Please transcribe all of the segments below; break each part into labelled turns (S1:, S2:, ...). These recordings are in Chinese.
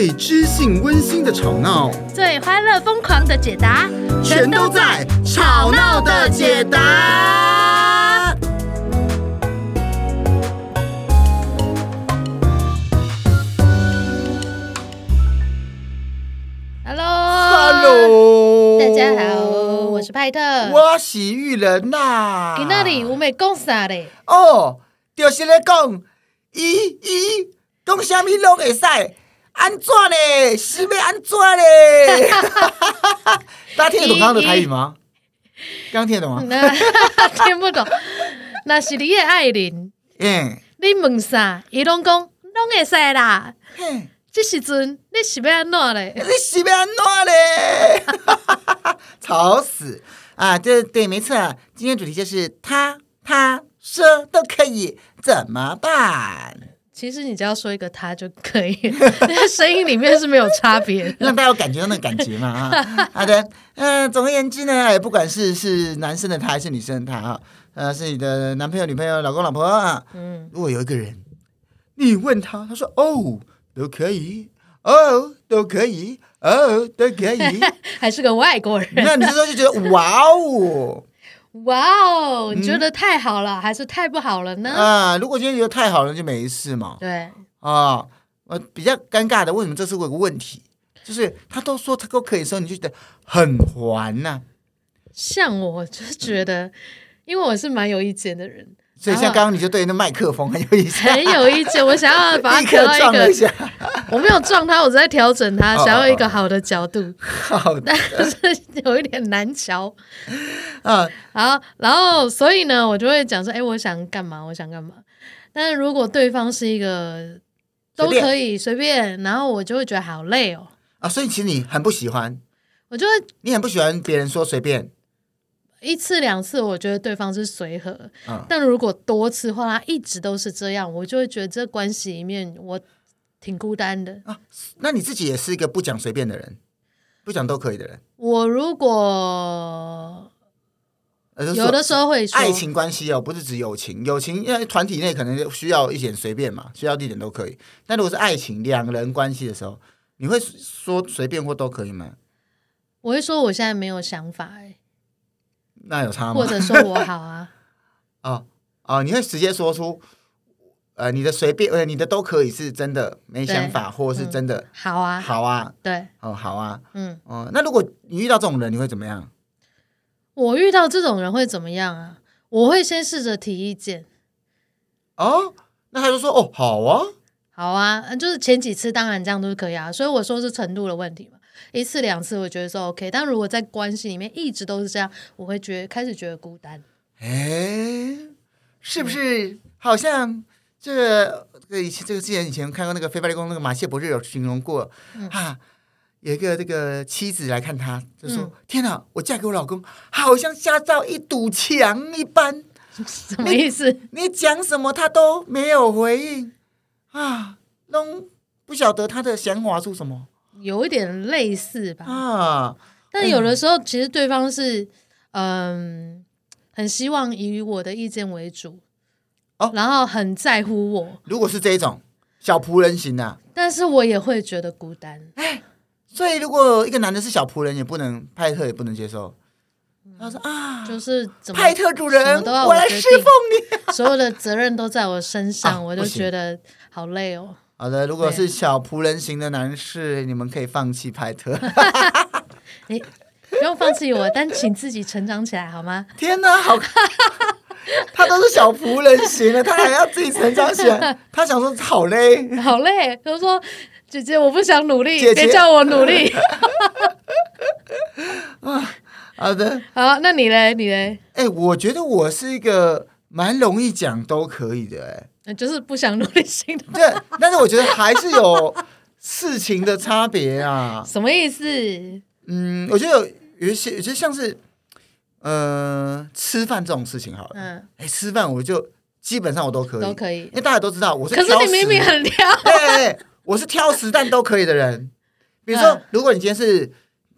S1: 最知性温馨的吵闹，
S2: 最欢乐疯狂的解答，
S1: 全都在《吵闹的解答》。
S2: Hello，Hello，大家好，我是派特，
S1: 我是玉人呐、啊。
S2: 今那里我们讲啥嘞？
S1: 哦，就是咧讲，咦咦，讲啥物拢会使。安怎嘞？是要安怎嘞？大家听得懂刚刚的台语吗？刚刚听得懂吗？
S2: 听不懂。那是你的爱人，嗯，你问啥？伊拢讲拢会使啦。嘿，这时阵你是要安怎嘞？
S1: 你是要安怎嘞？吵死啊！对对，没错。今天主题就是他他说都可以，怎么办？
S2: 其实你只要说一个他就可以，声音里面是没有差别，
S1: 让大家有感觉到那个感觉嘛啊。好的，嗯、呃，总而言之呢，不管是是男生的他还是女生的他啊，呃，是你的男朋友、女朋友、老公、老婆啊，嗯，如果有一个人，你问他，他说哦都可以，哦都可以，哦都可以，
S2: 还是个外国人，
S1: 那你这时候就觉得哇哦。
S2: 哇哦，你觉得太好了，嗯、还是太不好了呢？
S1: 啊，如果今天觉得太好了，就没事嘛。
S2: 对
S1: 啊，呃，比较尴尬的，为什么这是我有个问题？就是他都说他都可以说，你就觉得很烦呐、啊。
S2: 像我就是觉得，因为我是蛮有意见的人。
S1: 所以像刚刚你就对那麦克风很有意思，
S2: 很有意见。我想要把它 调到一个，一我没有撞它，我在调整它，想要一个好的角度。
S1: 好的，
S2: 但是有一点难瞧。嗯，好，然后所以呢，我就会讲说，哎，我想干嘛？我想干嘛？但是如果对方是一个都可以随便，然后我就会觉得好累哦。
S1: 啊，所以其实你很不喜欢，
S2: 我就会，
S1: 你很不喜欢别人说随便。
S2: 一次两次，我觉得对方是随和，嗯、但如果多次的话，他一直都是这样，我就会觉得这关系里面我挺孤单的啊。
S1: 那你自己也是一个不讲随便的人，不讲都可以的人。
S2: 我如果有的时候会说
S1: 爱情关系哦，不是指友情，友情因为团体内可能需要一点随便嘛，需要一点都可以。但如果是爱情两人关系的时候，你会说随便或都可以吗？
S2: 我会说我现在没有想法哎。
S1: 那有差吗？
S2: 或者说我好啊？
S1: 哦哦，你会直接说出，呃，你的随便，呃，你的都可以是真的没想法，或者是真的、嗯、
S2: 好啊，
S1: 好啊，
S2: 对，
S1: 哦，好啊，嗯，哦，那如果你遇到这种人，你会怎么样？
S2: 我遇到这种人会怎么样啊？我会先试着提意见。
S1: 哦，那他就说，哦，好啊，
S2: 好啊，就是前几次当然这样都是可以啊，所以我说是程度的问题嘛。一次两次我觉得是 OK，但如果在关系里面一直都是这样，我会觉得开始觉得孤单。
S1: 哎，是不是？好像这个这个以前这个之前以前看过那个《非暴力沟通》那个马歇伯日有形容过，嗯、哈，有一个这个妻子来看他，就说：“嗯、天哪，我嫁给我老公，好像下到一堵墙一般。”
S2: 什么意思？
S1: 你，你讲什么他都没有回应啊，都不晓得他的想法是什么。
S2: 有一点类似吧，啊，但有的时候其实对方是嗯，很希望以我的意见为主，哦，然后很在乎我。
S1: 如果是这一种小仆人型的，
S2: 但是我也会觉得孤单。
S1: 哎，所以如果一个男的是小仆人，也不能派特也不能接受。他说啊，
S2: 就是
S1: 派特主人，我来侍奉你，
S2: 所有的责任都在我身上，我就觉得好累哦。
S1: 好的，如果是小仆人型的男士，你们可以放弃派特。
S2: 你不用放弃我，但请自己成长起来好吗？
S1: 天哪，好，他都是小仆人型的，他还要自己成长起来。他想说好累，
S2: 好累。他说：“姐姐，我不想努力，姐姐别叫我努力。
S1: 啊”好的，
S2: 好，那你嘞？你嘞？
S1: 哎、欸，我觉得我是一个蛮容易讲都可以的、欸，哎。
S2: 就是不想努力型的，
S1: 对，但是我觉得还是有事情的差别啊。
S2: 什么意思？
S1: 嗯，我觉得有有一些，有些像是呃吃饭这种事情好了。嗯，哎，吃饭我就基本上我都可以，
S2: 都可以，
S1: 因为大家都知道我是。
S2: 可是你明明很挑。
S1: 对，对，对，我是挑食但都可以的人。比如说，嗯、如果你今天是。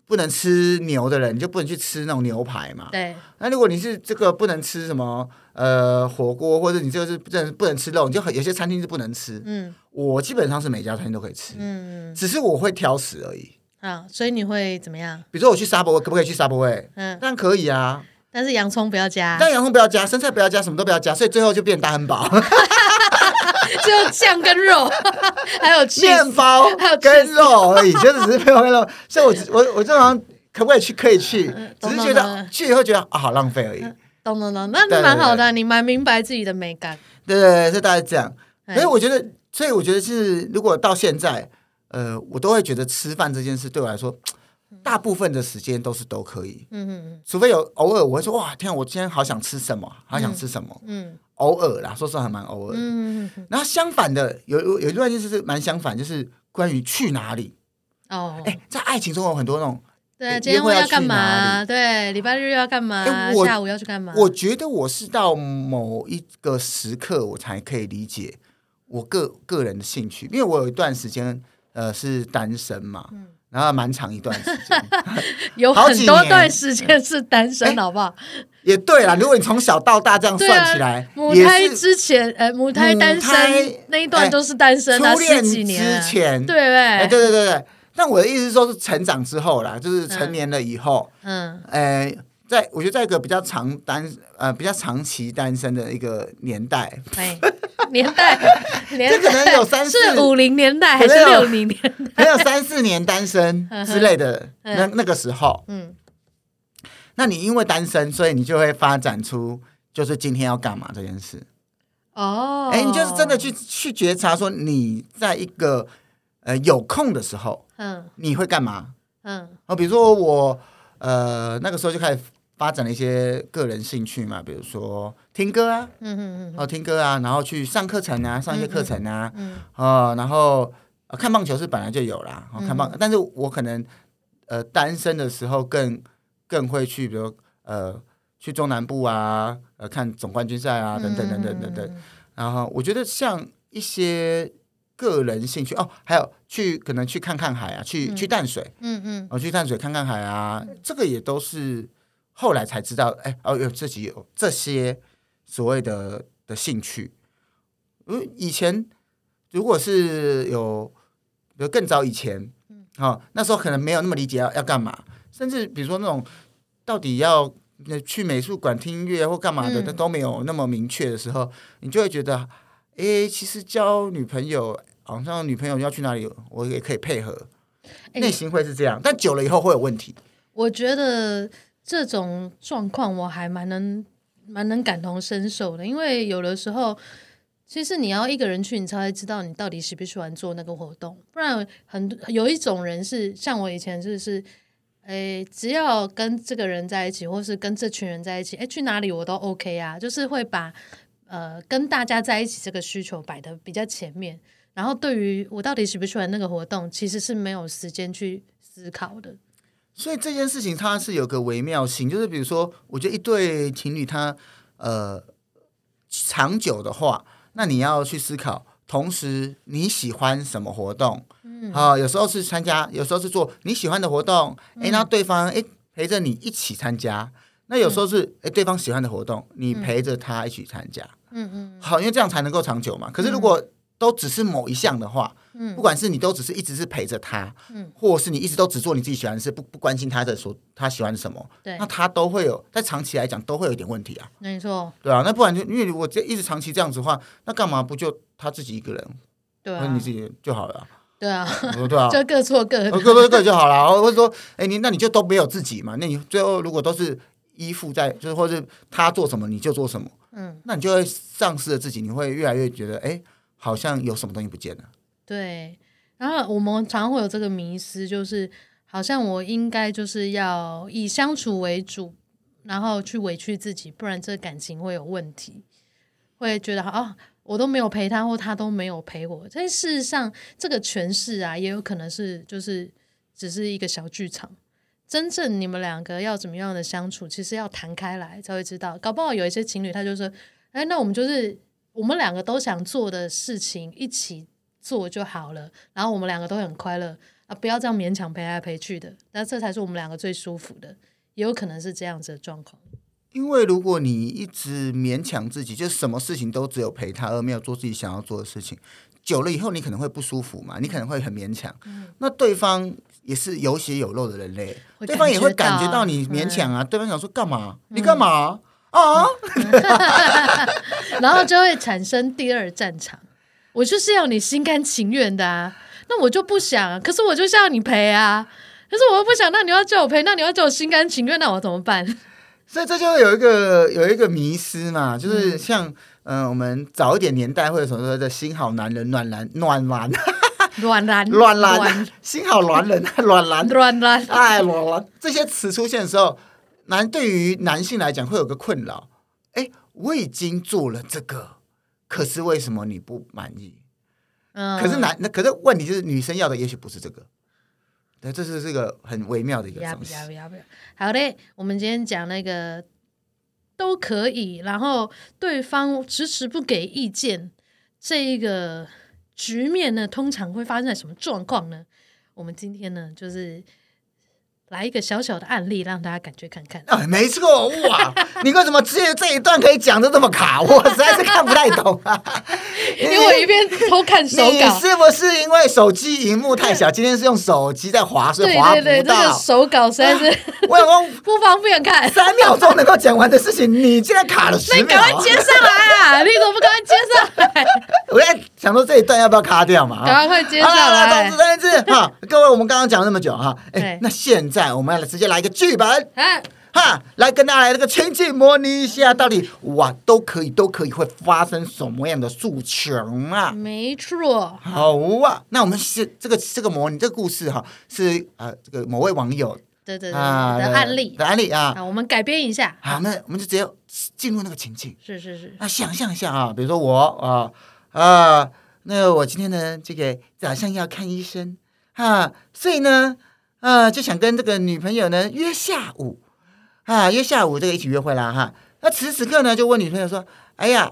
S1: 不能吃牛的人，你就不能去吃那种牛排嘛。
S2: 对。
S1: 那如果你是这个不能吃什么呃火锅，或者你就是不能不能吃肉，你就很有些餐厅是不能吃。嗯。我基本上是每家餐厅都可以吃。嗯。只是我会挑食而已。
S2: 啊，所以你会怎么样？
S1: 比如说我去沙博，可不可以去沙博？嗯，当然可以啊。
S2: 但是洋葱不要加。
S1: 但洋葱不要加，生菜不要加，什么都不要加，所以最后就变大汉堡。
S2: 就酱跟肉，还有
S1: 面包，还有跟肉而已，就只是面包跟肉。所以我我我正常可不可以去？可以去，只是觉得去以后觉得啊，好浪费而已。
S2: 懂懂懂，那蛮好的，你蛮明白自己的美感。
S1: 对对对，是大概这样。所以我觉得，所以我觉得是，如果到现在，呃，我都会觉得吃饭这件事对我来说，大部分的时间都是都可以。嗯嗯嗯。除非有偶尔我会说，哇，天，我今天好想吃什么，好想吃什么。嗯。偶尔啦，说实话还蛮偶尔嗯。嗯，然后相反的，有有有一段就是蛮相反，就是关于去哪里。哦，哎，在爱情中有很多那种，
S2: 对，今天要干嘛？对，礼拜日要干嘛？下午要去干嘛？
S1: 我觉得我是到某一个时刻，我才可以理解我个个人的兴趣，因为我有一段时间呃是单身嘛。嗯然后蛮长一段时间，
S2: 有很多段时间是单身，好不好？
S1: 也对啦，如果你从小到大这样算起来，
S2: 母胎之前，呃，母胎单身那一段都是单身，初恋几年
S1: 之前，
S2: 对不对？
S1: 对对对对。但我的意思是说，是成长之后啦，就是成年了以后，嗯，哎。在我觉得，在一个比较长单呃比较长期单身的一个年代，
S2: 年代，
S1: 这可能有三四
S2: 是五零年代还是六零年代？
S1: 可能有三四年单身之类的那那个时候，嗯，那你因为单身，所以你就会发展出就是今天要干嘛这件事。哦，哎，你就是真的去去觉察说你在一个呃有空的时候，嗯，你会干嘛？嗯，哦，比如说我呃那个时候就开始。发展了一些个人兴趣嘛，比如说听歌啊，嗯嗯嗯，哦听歌啊，然后去上课程啊，上一些课程啊，嗯，哦，然后看棒球是本来就有啦，看棒，但是我可能呃单身的时候更更会去，比如呃去中南部啊，呃看总冠军赛啊，等等等等等等，然后我觉得像一些个人兴趣哦，还有去可能去看看海啊，去去淡水，嗯嗯，我去淡水看看海啊，这个也都是。后来才知道，哎，哦，有自己有这些所谓的的兴趣。嗯，以前如果是有，比如更早以前，嗯，哦，那时候可能没有那么理解要要干嘛，甚至比如说那种到底要去美术馆听音乐或干嘛的，那、嗯、都没有那么明确的时候，你就会觉得，哎，其实交女朋友，好像女朋友要去哪里，我也可以配合，内心会是这样，但久了以后会有问题。
S2: 我觉得。这种状况我还蛮能蛮能感同身受的，因为有的时候，其实你要一个人去，你才会知道你到底喜不喜欢做那个活动。不然很多有一种人是像我以前就是，诶，只要跟这个人在一起，或是跟这群人在一起，诶，去哪里我都 OK 啊，就是会把呃跟大家在一起这个需求摆的比较前面。然后对于我到底喜不喜欢那个活动，其实是没有时间去思考的。
S1: 所以这件事情它是有个微妙性，就是比如说，我觉得一对情侣他呃长久的话，那你要去思考，同时你喜欢什么活动？嗯，啊，有时候是参加，有时候是做你喜欢的活动，哎，那对方哎陪着你一起参加，那有时候是哎对方喜欢的活动，你陪着他一起参加，嗯嗯嗯，好，因为这样才能够长久嘛。可是如果都只是某一项的话，嗯，不管是你都只是一直是陪着他，嗯，或者是你一直都只做你自己喜欢的事，不不关心他的所他喜欢什么，对，那他都会有在长期来讲都会有一点问题啊，
S2: 没错，
S1: 对啊，那不然就因为如果这一直长期这样子的话，那干嘛不就他自己一个人，
S2: 对啊，
S1: 你自己就好了，
S2: 对啊，
S1: 对啊，
S2: 就各做各的，
S1: 各做各就好了，或者说，哎，你那你就都没有自己嘛，那你最后如果都是依附在，就是或者他做什么你就做什么，嗯，那你就会丧失了自己，你会越来越觉得，哎。好像有什么东西不见了。
S2: 对，然后我们常常会有这个迷失，就是好像我应该就是要以相处为主，然后去委屈自己，不然这感情会有问题。会觉得啊，我都没有陪他，或他都没有陪我。但事实上，这个诠释啊，也有可能是就是只是一个小剧场。真正你们两个要怎么样的相处，其实要谈开来才会知道。搞不好有一些情侣，他就说：“哎，那我们就是。”我们两个都想做的事情一起做就好了，然后我们两个都很快乐，啊，不要这样勉强陪来陪去的，那这才是我们两个最舒服的，也有可能是这样子的状况。
S1: 因为如果你一直勉强自己，就什么事情都只有陪他，而没有做自己想要做的事情，久了以后你可能会不舒服嘛，你可能会很勉强。嗯、那对方也是有血有肉的人类，对方也会感觉到你勉强啊。嗯、对方想说干嘛？嗯、你干嘛啊？
S2: 然后就会产生第二战场。我就是要你心甘情愿的啊，那我就不想，可是我就是要你赔啊，可是我又不想，那你要叫我赔，那你要叫我心甘情愿，那我怎么办？
S1: 所以这就会有一个有一个迷失嘛，就是像嗯、呃，我们早一点年代或者什么说的新好男人暖男暖男，
S2: 暖男
S1: 暖男幸好暖人暖男
S2: 暖男
S1: 哎暖男这些词出现的时候，男对于男性来讲会有个困扰，哎，我已经做了这个。可是为什么你不满意？嗯，可是男那可是问题就是女生要的也许不是这个，对，这是这个很微妙的一个东西。要不要不要？
S2: 好嘞，我们今天讲那个都可以，然后对方迟迟不给意见，这一个局面呢，通常会发生在什么状况呢？我们今天呢，就是。来一个小小的案例，让大家感觉看看。
S1: 啊，没错，哇！你为什么这这一段可以讲的这么卡？我实在是看不太懂啊。
S2: 因为我一边偷看手稿。
S1: 你是不是因为手机荧幕太小？今天是用手机在滑，所以滑不到。对对对，
S2: 这个手稿实在是、啊、
S1: 我老公
S2: 不方便看。
S1: 三秒钟能够讲完的事情，你竟然卡了十秒。
S2: 你赶快接上来啊！你怎么不赶快接上来？
S1: 我在想说这一段要不要卡掉嘛？
S2: 赶快接下来。
S1: 总之再一次哈，各位，我们刚刚讲了那么久哈，哎，那现在。我们要来直接来一个剧本，啊、哈，来跟大家来这个情景模拟一下，到底哇都可以都可以会发生什么样的诉求啊？
S2: 没错，
S1: 好啊，那我们是这个这个模拟这个故事哈，是呃这个某位网友
S2: 对对对的案例
S1: 的案例啊，
S2: 我们改编一下，
S1: 好，那我们就直接进入那个情境，
S2: 是是是，
S1: 那想象一下啊，比如说我啊啊，那我今天呢这个早上要看医生啊，所以呢。啊，就想跟这个女朋友呢约下午，啊，约下午这个一起约会啦哈。那此时此刻呢，就问女朋友说：“哎呀，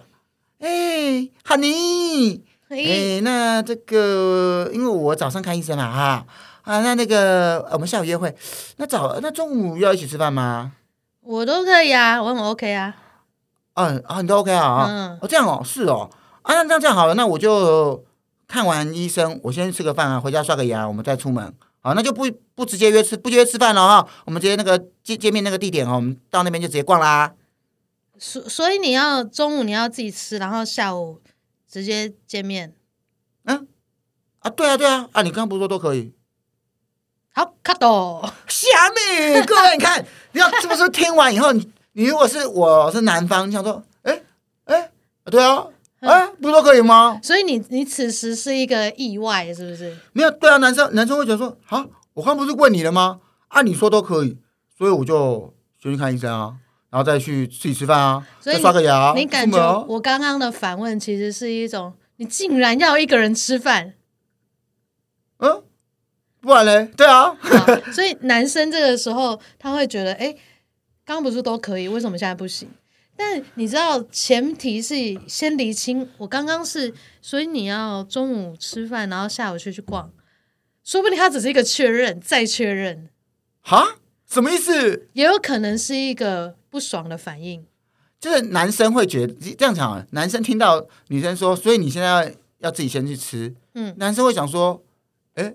S1: 哎，哈尼，哎，那这个因为我早上看医生嘛哈，啊，那那个我们下午约会，那早那中午要一起吃饭吗？
S2: 我都可以啊，我很 OK 啊。
S1: 嗯啊，你都 OK 啊？嗯，哦这样哦，是哦，啊那这样好了，那我就看完医生，我先吃个饭啊，回家刷个牙，我们再出门。”好，那就不不直接约吃，不约吃饭了哈。我们直接那个见见面那个地点哦，我们到那边就直接逛啦。
S2: 所所以你要中午你要自己吃，然后下午直接见面。
S1: 嗯，啊，对啊，对啊，啊，你刚刚不是说都可以？
S2: 好，卡多。
S1: 虾米，各位你看，你要是不是听完以后，你你如果是我是男方，你想说，哎哎，对啊。哎，不是都可以吗？
S2: 所以你你此时是一个意外，是不是？
S1: 没有，对啊，男生男生会觉得说，啊，我刚不是问你了吗？啊，你说都可以，所以我就先去看医生啊，然后再去自己吃饭啊，再刷个牙。
S2: 你感觉我刚刚的反问其实是一种，你竟然要一个人吃饭？
S1: 嗯，不然嘞？对啊。
S2: 所以男生这个时候他会觉得，哎，刚刚不是都可以，为什么现在不行？但你知道，前提是先厘清。我刚刚是，所以你要中午吃饭，然后下午去去逛，说不定他只是一个确认，再确认。
S1: 哈？什么意思？
S2: 也有可能是一个不爽的反应。
S1: 就是男生会觉得这样讲，男生听到女生说，所以你现在要要自己先去吃。嗯，男生会想说，哎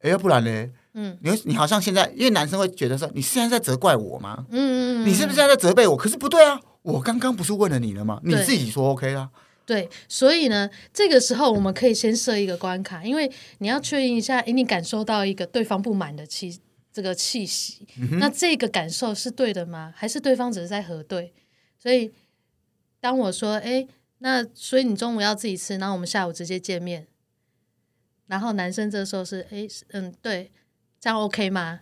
S1: 哎，要不然呢？嗯，你你好像现在，因为男生会觉得说，你现在在责怪我吗？嗯嗯嗯，你是不是现在在责备我？可是不对啊。我刚刚不是问了你了吗？你自己说 OK 啊？
S2: 对，所以呢，这个时候我们可以先设一个关卡，因为你要确认一下，诶，你感受到一个对方不满的气，这个气息，嗯、那这个感受是对的吗？还是对方只是在核对？所以当我说，诶，那所以你中午要自己吃，然后我们下午直接见面，然后男生这时候是，诶，嗯，对，这样 OK 吗？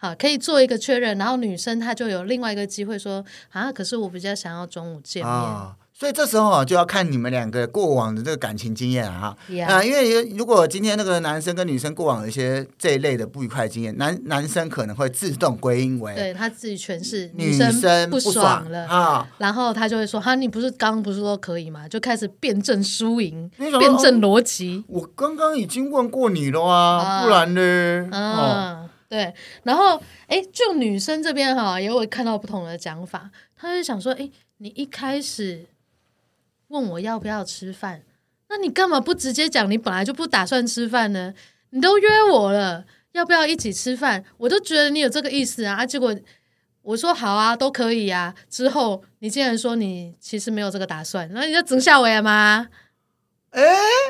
S2: 好，可以做一个确认，然后女生她就有另外一个机会说啊，可是我比较想要中午见面。啊，
S1: 所以这时候啊，就要看你们两个过往的这个感情经验啊，啊因为如果今天那个男生跟女生过往有一些这一类的不愉快的经验，男男生可能会自动归因为
S2: 对他自己诠释
S1: 女生
S2: 不爽了
S1: 啊，
S2: 然后他就会说：“哈，你不是刚刚不是说可以吗？”就开始辩证输赢，辩证逻辑。
S1: 我刚刚已经问过你了啊，不然呢？
S2: 啊，对。然后，哎，就女生这边哈，也会看到不同的讲法。她就想说：“哎，你一开始。”问我要不要吃饭？那你干嘛不直接讲？你本来就不打算吃饭呢？你都约我了，要不要一起吃饭？我都觉得你有这个意思啊！结果我说好啊，都可以啊。之后你竟然说你其实没有这个打算，那你就整下我吗？
S1: 哎，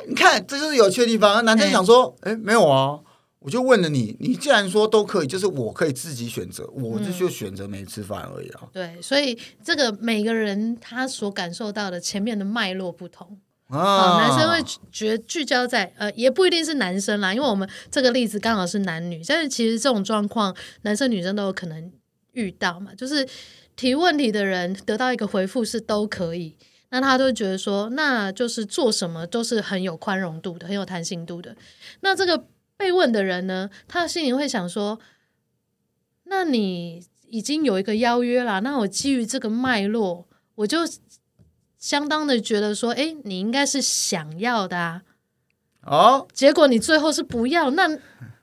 S1: 你看，这就是有趣的地方。男生想说，哎，没有啊。我就问了你，你既然说都可以，就是我可以自己选择，我就就选择没吃饭而已啊。
S2: 嗯、对，所以这个每个人他所感受到的前面的脉络不同啊。男生会觉聚焦在呃，也不一定是男生啦，因为我们这个例子刚好是男女，但是其实这种状况男生女生都有可能遇到嘛。就是提问题的人得到一个回复是都可以，那他都觉得说，那就是做什么都是很有宽容度的，很有弹性度的。那这个。被问的人呢，他的心里会想说：“那你已经有一个邀约了，那我基于这个脉络，我就相当的觉得说，哎，你应该是想要的啊。哦，结果你最后是不要，那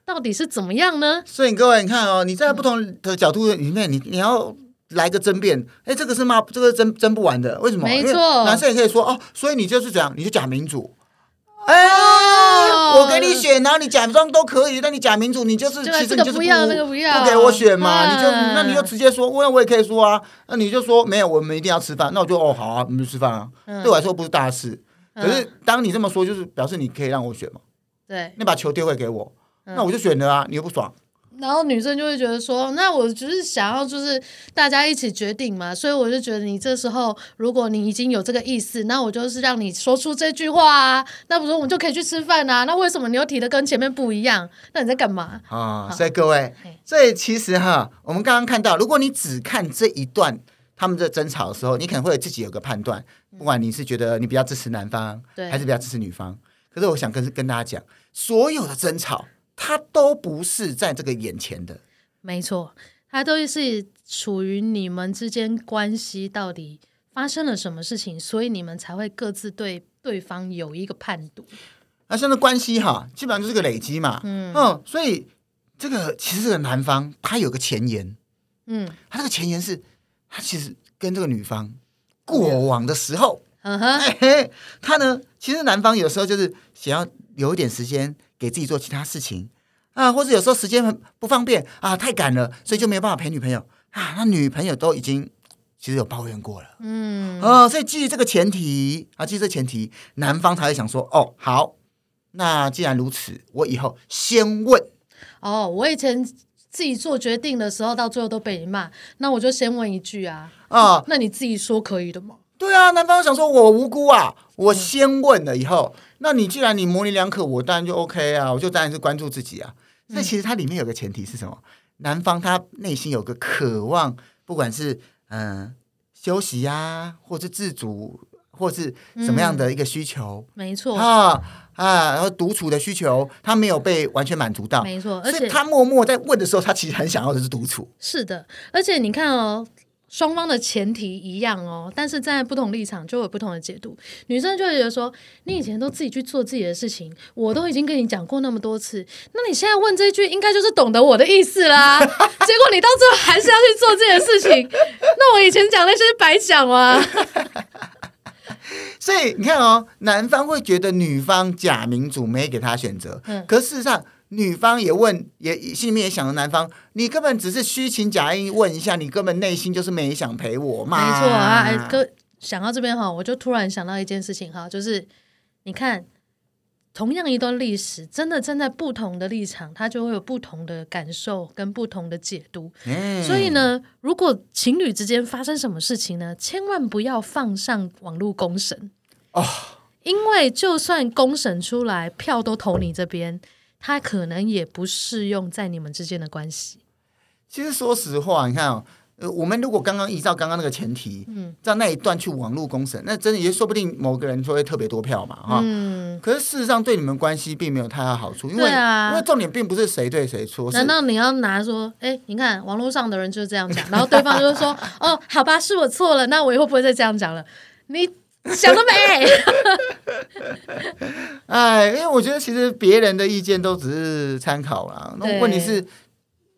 S2: 到底是怎么样呢？
S1: 所以各位，你看哦，你在不同的角度里面，你你要来个争辩，哎，这个是骂？这个争争不完的，为什么？
S2: 没错，
S1: 男生也可以说哦，所以你就是这样，你就假民主。”哎，我给你选，然后你假装都可以，但你假民主，你就是其实你就是不不给我选嘛，你就那你就直接说，我我也可以说啊，那你就说没有，我们一定要吃饭，那我就哦好啊，我们就吃饭啊，对我来说不是大事，可是当你这么说，就是表示你可以让我选嘛，
S2: 对，
S1: 你把球丢回给我，那我就选了啊，你又不爽。
S2: 然后女生就会觉得说，那我只是想要就是大家一起决定嘛，所以我就觉得你这时候如果你已经有这个意思，那我就是让你说出这句话啊，那不是我们就可以去吃饭啊？那为什么你又提的跟前面不一样？那你在干嘛
S1: 啊？所以各位，所以其实哈，我们刚刚看到，如果你只看这一段他们在争吵的时候，你可能会自己有个判断，不管你是觉得你比较支持男方，对，还是比较支持女方。可是我想跟跟大家讲，所有的争吵。他都不是在这个眼前的，
S2: 没错，他都是处于你们之间关系到底发生了什么事情，所以你们才会各自对对方有一个判读。
S1: 那现在关系哈，基本上就是个累积嘛，嗯，嗯，所以这个其实这个男方他有个前言，嗯，他这个前言是，他其实跟这个女方过往的时候，嗯哼，嘿嘿，他呢，其实男方有时候就是想要留一点时间。给自己做其他事情啊，或者有时候时间很不方便啊，太赶了，所以就没有办法陪女朋友啊。那女朋友都已经其实有抱怨过了，嗯，哦，所以基于这个前提啊，基于这个前提，男方才会想说，哦，好，那既然如此，我以后先问。
S2: 哦，我以前自己做决定的时候，到最后都被你骂，那我就先问一句啊，啊，那你自己说可以的吗？
S1: 对啊，男方想说我无辜啊，我先问了以后。嗯那你既然你模棱两可，我当然就 OK 啊，我就当然是关注自己啊。那其实它里面有个前提是什么？男方他内心有个渴望，不管是嗯、呃、休息呀、啊，或是自主，或是什么样的一个需求，
S2: 嗯、没错
S1: 啊啊，然后独处的需求，他没有被完全满足到，
S2: 没错。而且
S1: 他默默在问的时候，他其实很想要的是独处。
S2: 是的，而且你看哦。双方的前提一样哦，但是站在不同立场就有不同的解读。女生就会觉得说：“你以前都自己去做自己的事情，我都已经跟你讲过那么多次，那你现在问这句，应该就是懂得我的意思啦。结果你到最后还是要去做自己的事情，那我以前讲那些是白讲啊。”
S1: 所以你看哦，男方会觉得女方假民主，没给他选择。嗯，可事实上。女方也问，也心里面也想着男方，你根本只是虚情假意问一下，你根本内心就是没想陪我嘛。
S2: 没错啊，哎，哥，想到这边哈，我就突然想到一件事情哈，就是你看，同样一段历史，真的站在不同的立场，他就会有不同的感受跟不同的解读。嗯，所以呢，如果情侣之间发生什么事情呢，千万不要放上网络公审哦，因为就算公审出来，票都投你这边。他可能也不适用在你们之间的关系。
S1: 其实说实话，你看哦，呃，我们如果刚刚依照刚刚那个前提，嗯，在那一段去网络公审，那真的也说不定某个人就会特别多票嘛，哈。嗯。可是事实上对你们关系并没有太大好处，因为、啊、因为重点并不是谁对谁错。
S2: 难道你要拿说，哎，你看网络上的人就是这样讲，然后对方就是说，哦，好吧，是我错了，那我以后不会再这样讲了。你想得美。
S1: 哎，因为我觉得其实别人的意见都只是参考啦，那问题是。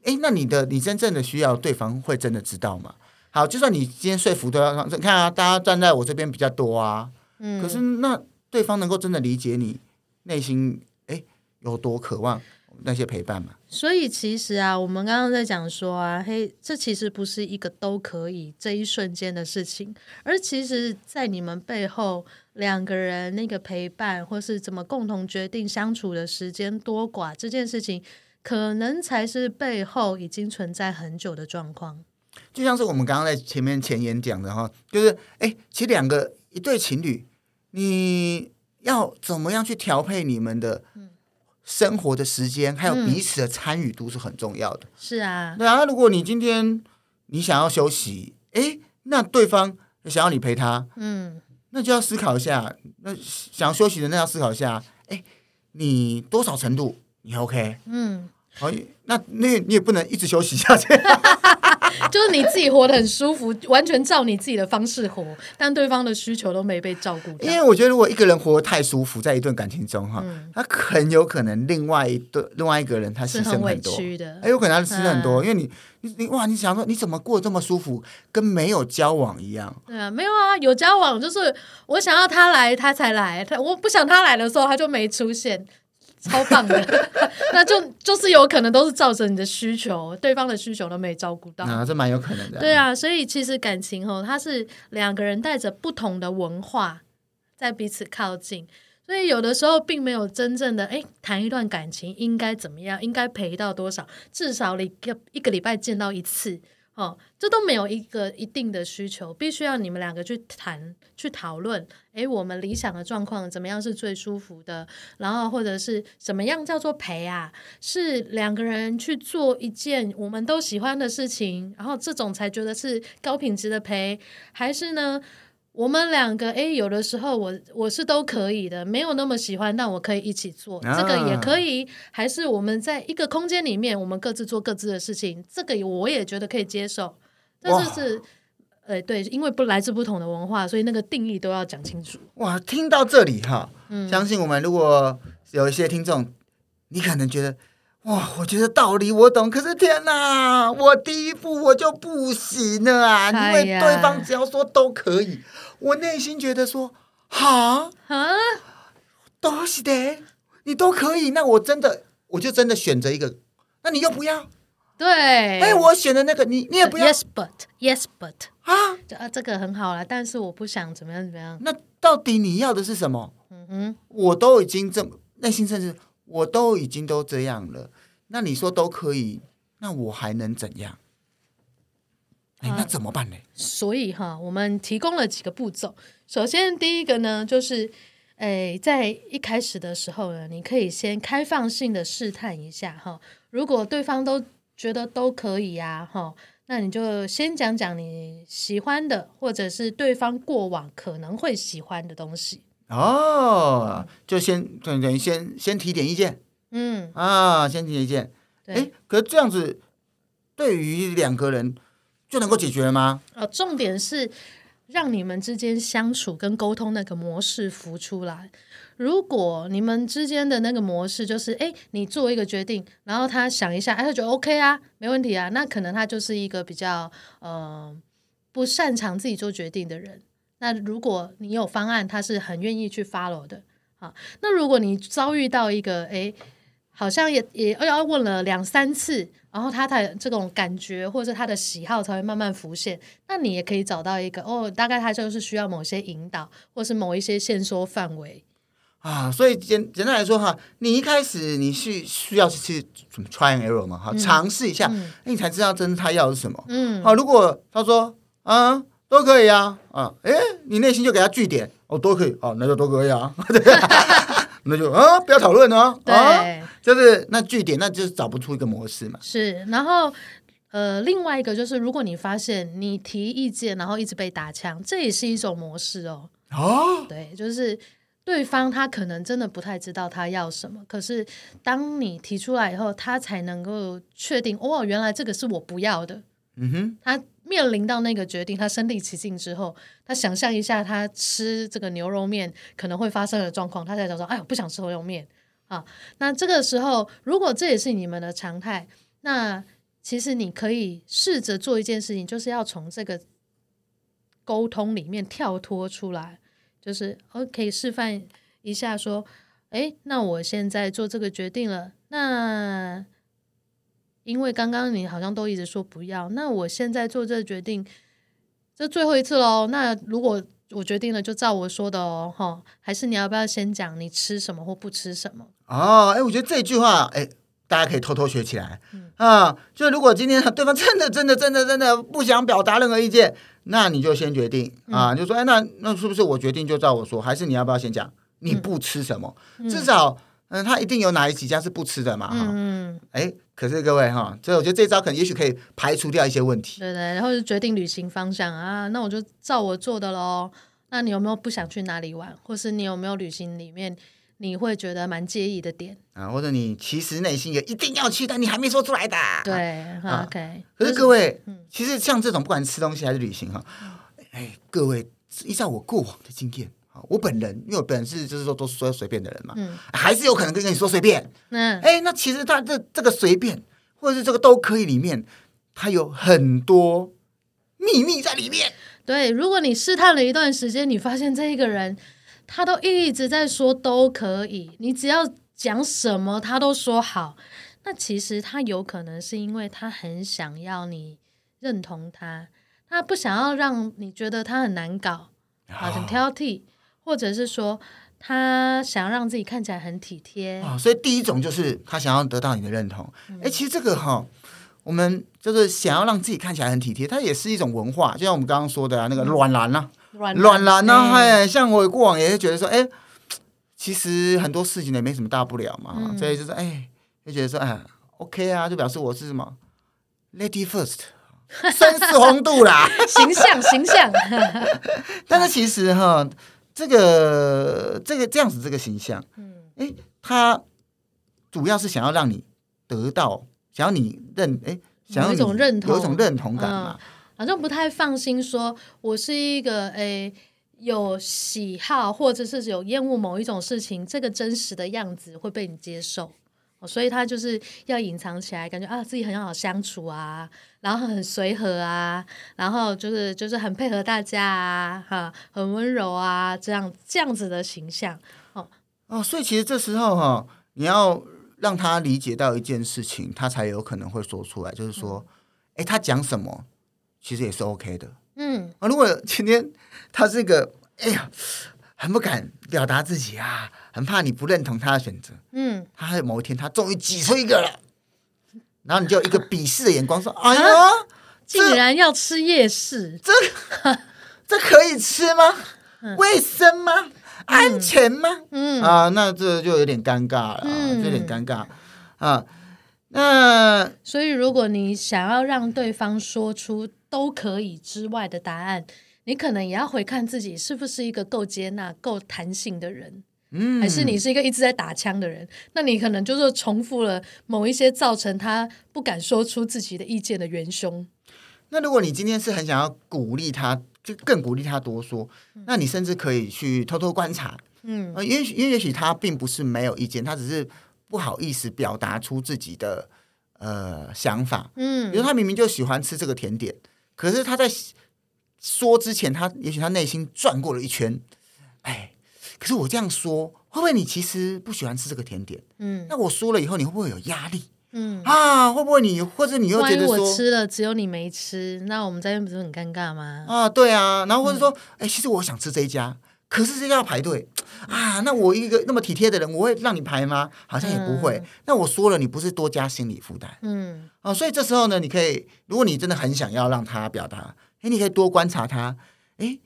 S1: 哎，那你的你真正的需要，对方会真的知道吗？好，就算你今天说服对方，你看啊，大家站在我这边比较多啊，嗯，可是那对方能够真的理解你内心哎有多渴望那些陪伴嘛？
S2: 所以其实啊，我们刚刚在讲说啊，嘿，这其实不是一个都可以这一瞬间的事情，而其实在你们背后两个人那个陪伴，或是怎么共同决定相处的时间多寡这件事情。可能才是背后已经存在很久的状况，
S1: 就像是我们刚刚在前面前言讲的哈，就是哎，其实两个一对情侣，你要怎么样去调配你们的生活的时间，还有彼此的参与度是很重要的。
S2: 是啊，
S1: 对啊，如果你今天你想要休息，哎，那对方想要你陪他，嗯，那就要思考一下，那想要休息的那要思考一下，哎，你多少程度？你 OK？嗯，好，那那你也不能一直休息下去，
S2: 就是你自己活得很舒服，完全照你自己的方式活，但对方的需求都没被照顾。
S1: 因为我觉得，如果一个人活得太舒服，在一段感情中哈，嗯、他很有可能另外一对另外一个人他牺牲很多，很有可能他牺牲很多，嗯、因为你你你哇，你想说你怎么过得这么舒服，跟没有交往一样？
S2: 对啊，没有啊，有交往就是我想要他来，他才来；他我不想他来的时候，他就没出现。超棒的，那就就是有可能都是照着你的需求，对方的需求都没照顾到，
S1: 啊，这蛮有可能的。
S2: 对啊，所以其实感情哦，它是两个人带着不同的文化在彼此靠近，所以有的时候并没有真正的哎，谈一段感情应该怎么样，应该陪到多少，至少一个一个礼拜见到一次。哦，这都没有一个一定的需求，必须要你们两个去谈、去讨论。诶，我们理想的状况怎么样是最舒服的？然后或者是怎么样叫做陪啊？是两个人去做一件我们都喜欢的事情，然后这种才觉得是高品质的陪，还是呢？我们两个哎，有的时候我我是都可以的，没有那么喜欢，但我可以一起做，啊、这个也可以。还是我们在一个空间里面，我们各自做各自的事情，这个我也觉得可以接受。但是是，呃，对，因为不来自不同的文化，所以那个定义都要讲清楚。
S1: 哇，听到这里哈，嗯、相信我们如果有一些听众，你可能觉得。哇，我觉得道理我懂，可是天哪，我第一步我就不行了啊！因为对方只要说都可以，我内心觉得说，哈啊，都是的，你都可以，那我真的我就真的选择一个，那你又不要？
S2: 对，
S1: 哎，我选的那个你你也不要
S2: ？Yes but yes but 啊，啊，这个很好啦，但是我不想怎么样怎么样。
S1: 那到底你要的是什么？嗯哼，我都已经这么内心甚至。我都已经都这样了，那你说都可以，那我还能怎样？哎，那怎么办呢？啊，
S2: 所以哈，我们提供了几个步骤。首先，第一个呢，就是，哎，在一开始的时候呢，你可以先开放性的试探一下哈。如果对方都觉得都可以呀，哈，那你就先讲讲你喜欢的，或者是对方过往可能会喜欢的东西。
S1: 哦，就先等等于先先提点意见，嗯啊，先提点意见，哎对，可是这样子对于两个人就能够解决了吗？
S2: 哦，重点是让你们之间相处跟沟通那个模式浮出来。如果你们之间的那个模式就是，哎，你做一个决定，然后他想一下，哎，他觉得 OK 啊，没问题啊，那可能他就是一个比较呃不擅长自己做决定的人。那如果你有方案，他是很愿意去 follow 的。好，那如果你遭遇到一个，诶，好像也也要问了两三次，然后他才这种感觉或者他的喜好才会慢慢浮现，那你也可以找到一个，哦，大概他就是需要某些引导，或是某一些限缩范围
S1: 啊。所以简简单来说哈，你一开始你是需要去什么 try and error 嘛，哈，尝试一下，嗯，你才知道真的他要的是什么。嗯，好，如果他说，啊。都可以啊，啊，哎，你内心就给他据点，哦，都可以，哦，那就都可以啊，那就啊，不要讨论哦，对。啊，就是那据点，那就是找不出一个模式嘛。
S2: 是，然后呃，另外一个就是，如果你发现你提意见，然后一直被打枪，这也是一种模式哦。
S1: 哦，
S2: 对，就是对方他可能真的不太知道他要什么，可是当你提出来以后，他才能够确定，哦，原来这个是我不要的。
S1: 嗯哼，
S2: 他面临到那个决定，他身临其境之后，他想象一下他吃这个牛肉面可能会发生的状况，他才想说，哎，我不想吃牛肉面啊。那这个时候，如果这也是你们的常态，那其实你可以试着做一件事情，就是要从这个沟通里面跳脱出来，就是我可以示范一下，说，哎，那我现在做这个决定了，那因为刚刚你好像都一直说不要，那我现在做这个决定，这最后一次喽。那如果我决定了，就照我说的哦，哈，还是你要不要先讲你吃什么或不吃什么？
S1: 哦，哎，我觉得这句话，哎。大家可以偷偷学起来，嗯、啊！就如果今天对方真的、真的、真的、真的不想表达任何意见，那你就先决定啊！嗯、就说，哎，那那是不是我决定就照我说？还是你要不要先讲你不吃什么？嗯、至少，嗯，他一定有哪几家是不吃的嘛？哈，嗯，哎，可是各位哈，所以我觉得这招可能也许可以排除掉一些问题。
S2: 对对，然后就决定旅行方向啊，那我就照我做的喽。那你有没有不想去哪里玩，或是你有没有旅行里面？你会觉得蛮介意的点
S1: 啊，或者你其实内心也一定要去，但你还没说出来的。
S2: 对、啊、，OK。
S1: 可是各位，嗯、其实像这种不管吃东西还是旅行哈，哎，各位依照我过往的经验啊，我本人因为我本人是就是说都说随便的人嘛，嗯，还是有可能跟跟你说随便。嗯，哎，那其实他这这个随便或者是这个都可以里面，它有很多秘密在里面。
S2: 对，如果你试探了一段时间，你发现这一个人。他都一直在说都可以，你只要讲什么他都说好。那其实他有可能是因为他很想要你认同他，他不想要让你觉得他很难搞啊，很挑剔，或者是说他想要让自己看起来很体贴
S1: 啊。所以第一种就是他想要得到你的认同。哎、嗯，其实这个哈，我们就是想要让自己看起来很体贴，它也是一种文化，就像我们刚刚说的啊，那个软男啊。软男呢？哎，像我过往也是觉得说，哎，其实很多事情也没什么大不了嘛，嗯、所以就是哎，就觉得说，哎，OK 啊，就表示我是什么 Lady First，绅士风度啦，
S2: 形 象形象。
S1: 但是其实哈，这个这个这样子这个形象，嗯，哎，他主要是想要让你得到，想要你认，哎，想要有一种认同，有一种认同感嘛。嗯好像不太放心，说我是一个诶有喜好或者是有厌恶某一种事情，这个真实的样子会被你接受，所以他就是要隐藏起来，感觉啊自己很好相处啊，然后很随和啊，然后就是就是很配合大家啊，哈，很温柔啊，这样这样子的形象哦。哦，所以其实这时候哈，你要让他理解到一件事情，他才有可能会说出来，就是说，哎、嗯，他讲什么？其实也是 OK 的，嗯。啊，如果今天他是一个，哎呀，很不敢表达自己啊，很怕你不认同他的选择，嗯，他某一天他终于挤出一个了，然后你就一个鄙视的眼光说，哎呀，
S2: 竟然要吃夜市，
S1: 这这可以吃吗？卫生吗？安全吗？嗯啊，那这就有点尴尬了，嗯，有点尴尬啊。那
S2: 所以，如果你想要让对方说出都可以之外的答案，你可能也要回看自己是不是一个够接纳、够弹性的人，嗯，还是你是一个一直在打枪的人？那你可能就是重复了某一些造成他不敢说出自己的意见的元凶。
S1: 那如果你今天是很想要鼓励他，就更鼓励他多说，那你甚至可以去偷偷观察，嗯，因为因为也许他并不是没有意见，他只是。不好意思表达出自己的呃想法，嗯，比如他明明就喜欢吃这个甜点，可是他在说之前，他也许他内心转过了一圈，哎，可是我这样说，会不会你其实不喜欢吃这个甜点？嗯，那我说了以后，你会不会有压力？嗯啊，会不会你或者你又觉得说
S2: 我吃了，只有你没吃，那我们在这边不是很尴尬吗？
S1: 啊，对啊，然后或者说，哎、嗯，其实我想吃这一家。可是这家要排队啊！那我一个那么体贴的人，我会让你排吗？好像也不会。嗯、那我说了，你不是多加心理负担？嗯，啊，所以这时候呢，你可以，如果你真的很想要让他表达，哎，你可以多观察他，哎，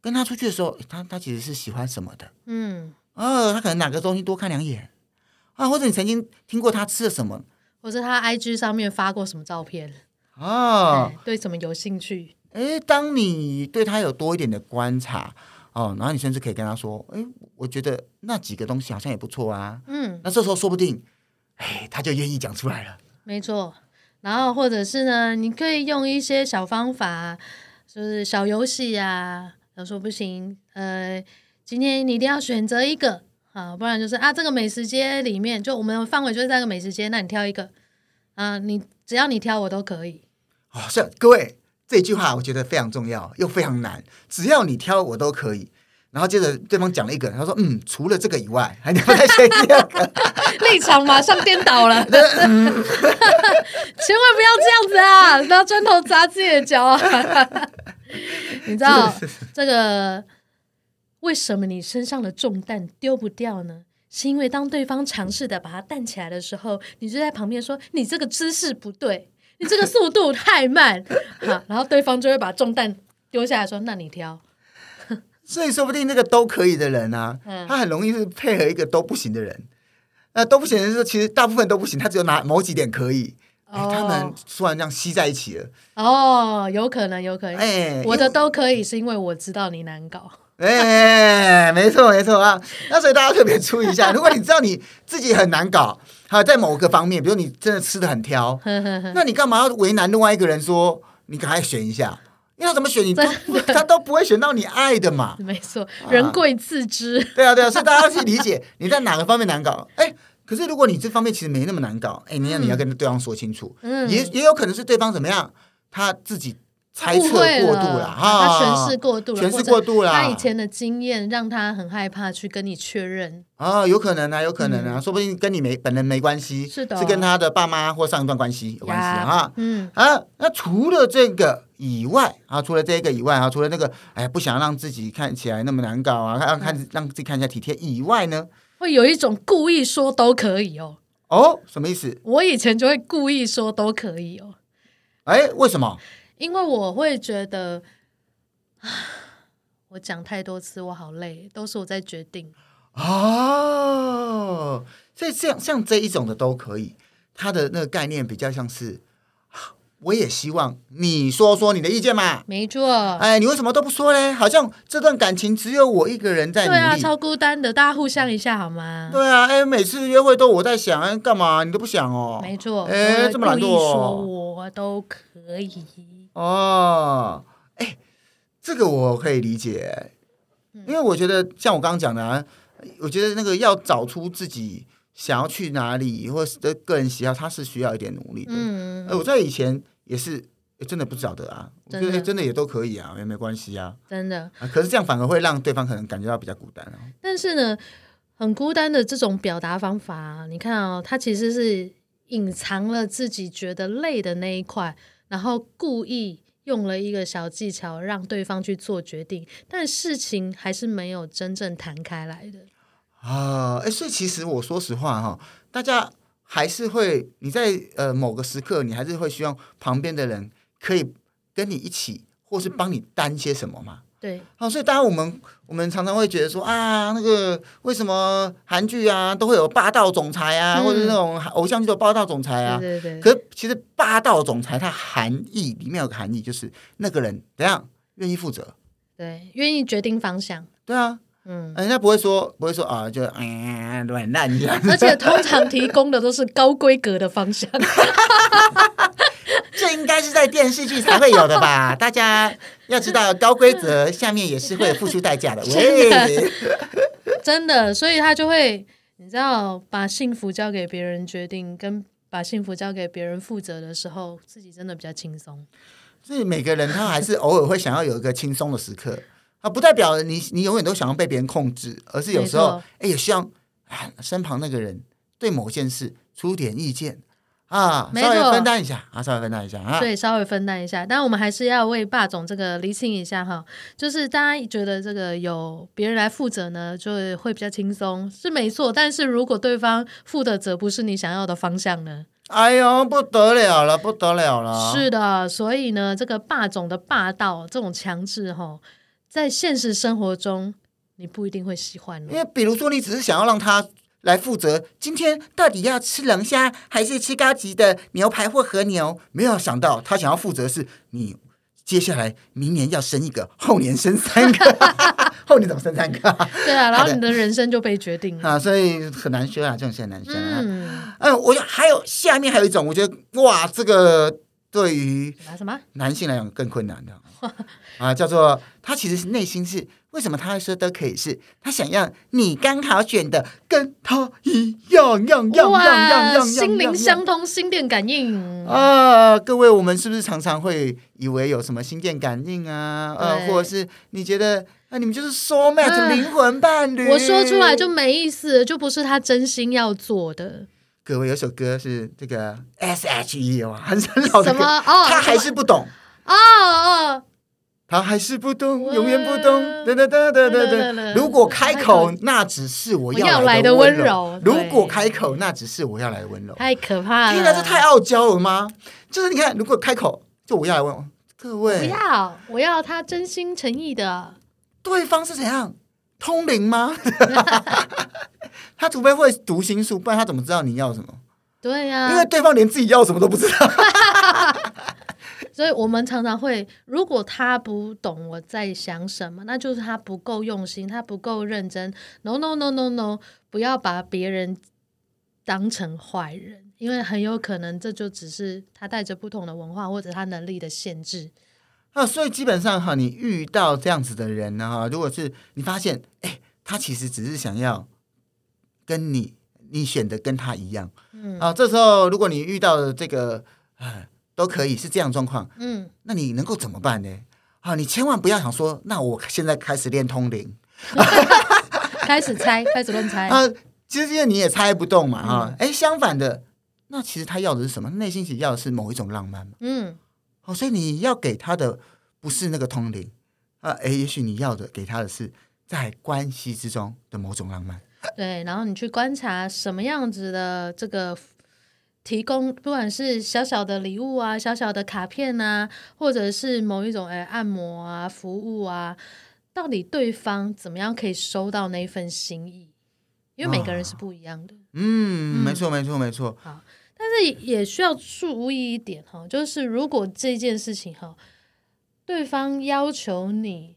S1: 跟他出去的时候，他他其实是喜欢什么的？嗯，哦，他可能哪个东西多看两眼啊，或者你曾经听过他吃了什么，
S2: 或者他 IG 上面发过什么照片？
S1: 哦，
S2: 对什么有兴趣？
S1: 哎，当你对他有多一点的观察哦，然后你甚至可以跟他说：“哎，我觉得那几个东西好像也不错啊。”
S2: 嗯，
S1: 那这时候说不定，哎，他就愿意讲出来了。
S2: 没错，然后或者是呢，你可以用一些小方法，就是小游戏呀。他说不行，呃，今天你一定要选择一个啊，不然就是啊，这个美食街里面，就我们的范围就是这个美食街，那你挑一个啊，你只要你挑，我都可以。
S1: 哦，是各位。这句话我觉得非常重要，又非常难。只要你挑，我都可以。然后接着对方讲了一个，他说：“嗯，除了这个以外，还能不能选第二个？”
S2: 立场马上颠倒了，千万不要这样子啊！拿砖头砸自己的脚啊！你知道这个为什么你身上的重担丢不掉呢？是因为当对方尝试的把它担起来的时候，你就在旁边说：“你这个姿势不对。”你这个速度太慢，好，然后对方就会把重担丢下来说：“那你挑。”
S1: 所以说不定那个都可以的人啊，嗯、他很容易是配合一个都不行的人。那都不行的人说，其实大部分都不行，他只有拿某几点可以。哦、他们突然这样吸在一起了。
S2: 哦，有可能，有可能。哎，我的都可以，是因为我知道你难搞。
S1: 哎，没错，没错啊。那所以大家特别注意一下，如果你知道你自己很难搞。还有，在某个方面，比如你真的吃的很挑，那你干嘛要为难另外一个人说你赶快选一下？因为他怎么选你都他都不会选到你爱的嘛。
S2: 没错，人贵自知。
S1: 对啊，对啊，所以大家要去理解 你在哪个方面难搞。哎，可是如果你这方面其实没那么难搞，哎，你要你要跟对方说清楚。嗯，也也有可能是对方怎么样，他自己。猜测过度了哈，
S2: 他诠释过度了，
S1: 诠释过度了。
S2: 他以前的经验让他很害怕去跟你确认
S1: 啊，有可能啊，有可能啊，说不定跟你没本人没关系，
S2: 是的，
S1: 是跟他的爸妈或上一段关系有关系啊。嗯啊，那除了这个以外啊，除了这个以外啊，除了那个哎，不想让自己看起来那么难搞啊，让看让自己看起来体贴以外呢，
S2: 会有一种故意说都可以哦。
S1: 哦，什么意思？
S2: 我以前就会故意说都可以哦。
S1: 哎，为什么？
S2: 因为我会觉得，我讲太多次，我好累，都是我在决定。
S1: 哦，所以这样像这一种的都可以，它的那个概念比较像是，我也希望你说说你的意见嘛。
S2: 没错。
S1: 哎，你为什么都不说嘞？好像这段感情只有我一个人在努力。对
S2: 啊，超孤单的，大家互相一下好吗？
S1: 对啊，哎，每次约会都我在想，哎，干嘛你都不想哦？
S2: 没错。
S1: 哎，这么懒惰。
S2: 说我都可以。
S1: 哦，哎，这个我可以理解，因为我觉得像我刚刚讲的啊，我觉得那个要找出自己想要去哪里，或是的个人喜好，他是需要一点努力的。嗯，我在以前也是真的不晓得啊，我觉得真的也都可以啊，也没关系啊，
S2: 真的。
S1: 可是这样反而会让对方可能感觉到比较孤单啊。
S2: 但是呢，很孤单的这种表达方法，你看哦，他其实是隐藏了自己觉得累的那一块。然后故意用了一个小技巧让对方去做决定，但事情还是没有真正谈开来的
S1: 啊！哎，所以其实我说实话哈，大家还是会你在呃某个时刻，你还是会希望旁边的人可以跟你一起，或是帮你担些什么嘛。
S2: 对，
S1: 好，所以当然我们我们常常会觉得说啊，那个为什么韩剧啊都会有霸道总裁啊，嗯、或者那种偶像剧的霸道总裁啊？
S2: 对对对。
S1: 可是其实霸道总裁它含义里面有个含义，就是那个人怎样愿意负责，
S2: 对，愿意决定方向。
S1: 对啊，嗯，人家不会说不会说啊，就嗯软烂一样。
S2: 而且通常提供的都是高规格的方向。
S1: 这应该是在电视剧才会有的吧？大家要知道，高规则下面也是会付出代价的。喂，
S2: 真的，所以他就会，你知道，把幸福交给别人决定，跟把幸福交给别人负责的时候，自己真的比较轻松。
S1: 所以每个人他还是偶尔会想要有一个轻松的时刻，啊，不代表你你永远都想要被别人控制，而是有时候哎也希望身旁那个人对某件事出点意见。啊，稍微分担一下啊，稍微分担一下啊，
S2: 对，稍微分担一下，但我们还是要为霸总这个厘清一下哈，就是大家觉得这个有别人来负责呢，就会比较轻松，是没错。但是如果对方负的责不是你想要的方向呢？
S1: 哎呦，不得了了，不得了了！
S2: 是的，所以呢，这个霸总的霸道，这种强制哈，在现实生活中你不一定会喜欢。
S1: 因为比如说，你只是想要让他。来负责今天到底要吃龙虾还是吃高级的牛排或和牛。没有想到他想要负责是你接下来明年要生一个，后年生三个，后年怎么生三个？
S2: 对啊，然后你的人生就被决定了
S1: 啊，所以很难说啊，这种事很难学啊。嗯，嗯，我还有下面还有一种，我觉得哇，这个对于
S2: 什么
S1: 男性来讲更困难的 啊，叫做他其实内心是。为什么他会说都可以是？他想要你刚好选的跟他一样样样样样样，
S2: 心灵相通，心电感应
S1: 啊！各位，我们是不是常常会以为有什么心电感应啊？呃，或者是你觉得啊，你们就是 soul mate 灵魂伴侣？
S2: 我说出来就没意思，就不是他真心要做的。
S1: 各位，有首歌是这个 S H E 哦，很很老的歌，他还是不懂
S2: 哦哦。
S1: 他还是不懂，永远不懂。哒哒哒哒哒哒。如果开口，那只是我要来的温柔。如果开口，那只是我要来的温柔。
S2: 太可怕了！
S1: 天哪，这太傲娇了吗？就是你看，如果开口，就我要来温柔。各位，
S2: 不要，我要他真心诚意的。
S1: 对方是怎样？通灵吗？他除非会读心术，不然他怎么知道你要什么？
S2: 对呀，
S1: 因为对方连自己要什么都不知道。
S2: 所以我们常常会，如果他不懂我在想什么，那就是他不够用心，他不够认真。No no no no no，不要把别人当成坏人，因为很有可能这就只是他带着不同的文化或者他能力的限制。
S1: 啊，所以基本上哈，你遇到这样子的人呢，哈，如果是你发现，哎，他其实只是想要跟你，你选的跟他一样，嗯，啊，这时候如果你遇到的这个，哎。都可以是这样状况，嗯，那你能够怎么办呢？啊，你千万不要想说，那我现在开始练通灵，
S2: 开始猜，开始乱猜
S1: 啊。其实因为你也猜不动嘛，啊，哎，相反的，那其实他要的是什么？内心其实要的是某一种浪漫嘛，嗯，哦，所以你要给他的不是那个通灵啊，哎，也许你要的给他的是在关系之中的某种浪漫。
S2: 对，然后你去观察什么样子的这个。提供不管是小小的礼物啊，小小的卡片啊，或者是某一种诶按摩啊服务啊，到底对方怎么样可以收到那份心意？因为每个人是不一样的。哦、
S1: 嗯，没错，没错，没错。
S2: 好，但是也需要注意一点哈，就是如果这件事情哈，对方要求你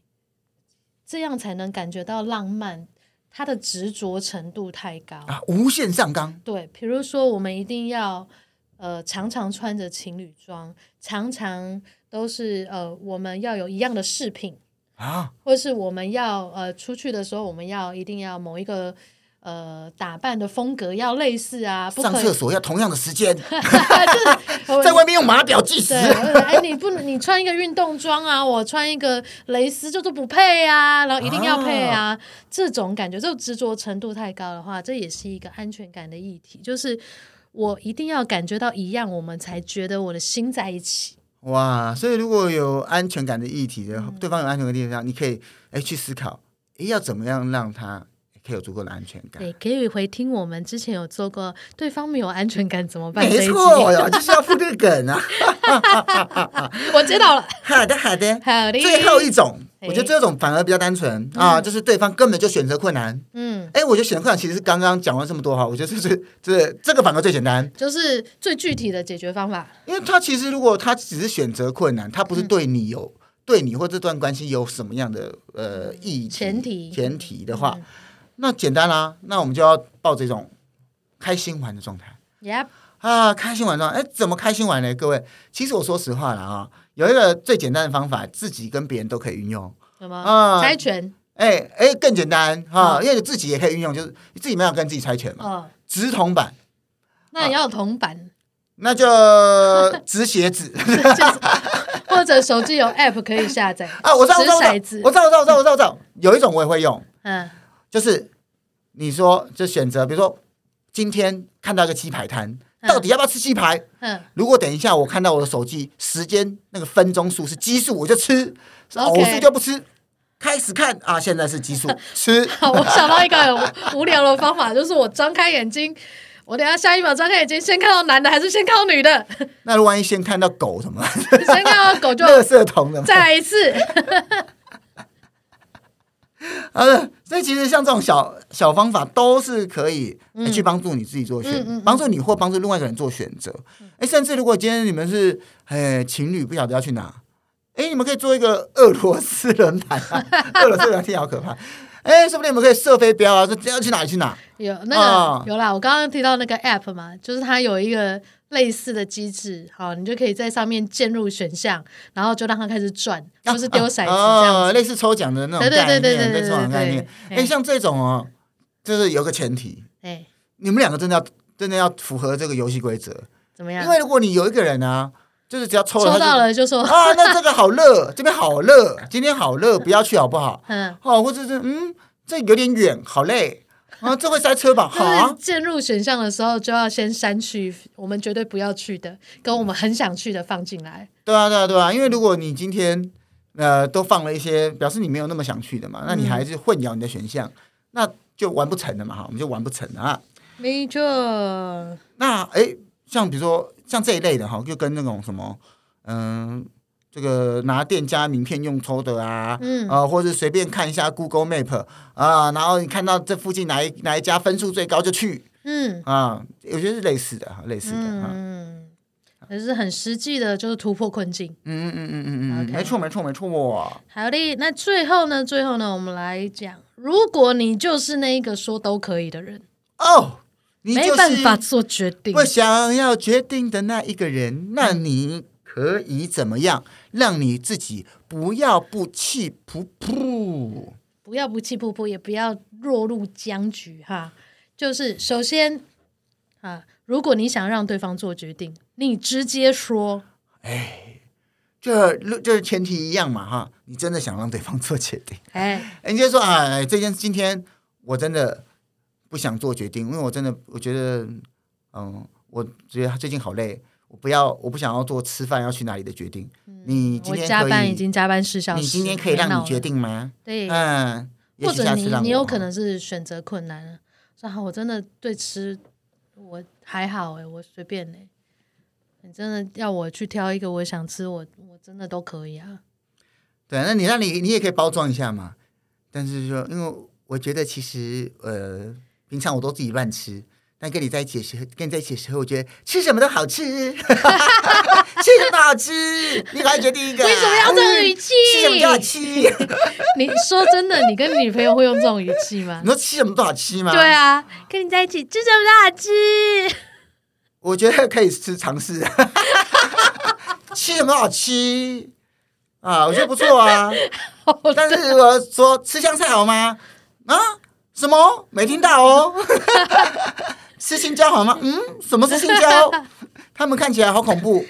S2: 这样才能感觉到浪漫。他的执着程度太高
S1: 啊，无限上纲。
S2: 对，比如说我们一定要呃常常穿着情侣装，常常都是呃我们要有一样的饰品啊，或是我们要呃出去的时候，我们要一定要某一个。呃，打扮的风格要类似啊，
S1: 上厕所要同样的时间，就是 在外面用码表计时。
S2: 哎，你不能，你穿一个运动装啊，我穿一个蕾丝，就是不配啊，然后一定要配啊，啊这种感觉，这种执着程度太高的话，这也是一个安全感的议题。就是我一定要感觉到一样，我们才觉得我的心在一起。
S1: 哇，所以如果有安全感的议题的，对方有安全感的地方，你可以哎去思考，哎要怎么样让他。可以有足够的安全感。
S2: 对，可以回听我们之前有做过，对方没有安全感怎么办？
S1: 没错呀，就是要铺这个梗啊！
S2: 我知道了。
S1: 好的，好的，好的。最后一种，我觉得这种反而比较单纯啊，就是对方根本就选择困难。嗯，哎，我觉得选择困难其实是刚刚讲了这么多哈，我觉得这是这这个反而最简单，
S2: 就是最具体的解决方法。
S1: 因为他其实如果他只是选择困难，他不是对你有对你或这段关系有什么样的呃意义
S2: 前提
S1: 前提的话。那简单啦、啊，那我们就要抱这种开心玩的状态。
S2: Yep.
S1: 啊，开心玩状态，哎，怎么开心玩呢？各位，其实我说实话了啊，有一个最简单的方法，自己跟别人都可以运用。
S2: 什么？啊，猜拳。
S1: 哎哎，更简单哈，嗯、因为你自己也可以运用，就是你自己没有跟自己猜拳嘛。哦。掷铜板。
S2: 那你要有铜板。
S1: 那就 直鞋子。
S2: 或者手机有 App 可以下载。
S1: 啊，我知道，我知道，我知道，我知道，我知道，有一种我也会用。嗯。就是你说，就选择，比如说今天看到一个鸡排摊，到底要不要吃鸡排？嗯，如果等一下我看到我的手机时间那个分钟数是奇数，我就吃；偶数就不吃。开始看啊，现在是奇数，吃。
S2: 好，我想到一个无聊的方法，就是我张开眼睛，我等下下一秒张开眼睛，先看到男的还是先看到女的？
S1: 那万一先看到狗什么？
S2: 先看到狗就
S1: 垃圾桶了，
S2: 再来一次。
S1: 呃，所以其实像这种小小方法都是可以去帮助你自己做选，帮、嗯、助你或帮助另外一个人做选择。哎、嗯，甚至如果今天你们是哎情侣，不晓得要去哪，哎，你们可以做一个俄罗斯轮盘啊，俄罗斯轮盘听好可怕。哎，说不定你们可以射飞镖啊，说要去哪里去哪。
S2: 有那个、哦、有啦，我刚刚提到那个 app 嘛，就是它有一个。类似的机制，好，你就可以在上面键入选项，然后就让它开始转，就、啊、是丢骰子这样、
S1: 哦、类似抽奖的那种概念，对对对对对，对，对，概念。哎，像这种哦，就是有个前提，哎，你们两个真的要真的要符合这个游戏规则，
S2: 怎么样？
S1: 因为如果你有一个人啊，就是只要抽了，
S2: 抽到了就说
S1: 啊，那这个好热，这边好热，今天好热，不要去好不好？嗯，哦，或者是嗯，这有点远，好累。啊，这会塞车吧？好啊！
S2: 进入选项的时候就要先删去我们绝对不要去的，跟我们很想去的放进来。
S1: 对啊，对啊，对啊！因为如果你今天呃都放了一些表示你没有那么想去的嘛，那你还是混淆你的选项，嗯、那就完不成了嘛！哈，我们就完不成了啊。
S2: 没错。
S1: 那哎，像比如说像这一类的哈，就跟那种什么嗯。这个拿店家名片用抽的啊，嗯，啊，或者随便看一下 Google Map 啊，然后你看到这附近哪一哪一家分数最高就去，嗯，啊，我觉得是类似的哈，类似的，嗯，
S2: 也是很实际的，就是突破困境，
S1: 嗯嗯嗯嗯嗯嗯，没错没错没错。
S2: 好的，那最后呢，最后呢，我们来讲，如果你就是那一个说都可以的人，
S1: 哦，你
S2: 没办法做决定，
S1: 我想要决定的那一个人，那你。可以怎么样让你自己不要不气噗噗？
S2: 不要不气噗噗，也不要落入僵局哈。就是首先啊，如果你想让对方做决定，你直接说，
S1: 哎，这这前提一样嘛哈。你真的想让对方做决定，哎，人家说啊，这件今天我真的不想做决定，因为我真的我觉得，嗯，我觉得他最近好累。我不要，我不想要做吃饭要去哪里的决定。嗯、你今天
S2: 加班已经加班四小时，
S1: 你今天可以让你决定吗？
S2: 对，
S1: 嗯，
S2: 或者你你有可能是选择困难了。然后，我真的对吃我还好哎，我随便哎。你真的要我去挑一个我想吃，我我真的都可以啊。
S1: 对，那你那你你也可以包装一下嘛。但是说，因为我觉得其实呃，平常我都自己乱吃。但跟你在一起的时候，跟你在一起的时候，我觉得吃什么都好吃，吃什么都好吃。你赶快决定一个，
S2: 为什么要这种语气？
S1: 吃什么都好吃。
S2: 你说真的，你跟你女朋友会用这种语气吗？
S1: 你说吃什么都好吃吗？
S2: 对啊，跟你在一起吃什么都好吃。
S1: 我觉得可以吃尝试，吃什么都好吃啊，我觉得不错啊。但是我说吃香菜好吗？啊，什么？没听到哦。吃青椒好吗？嗯，什么是性交？他们看起来好恐怖。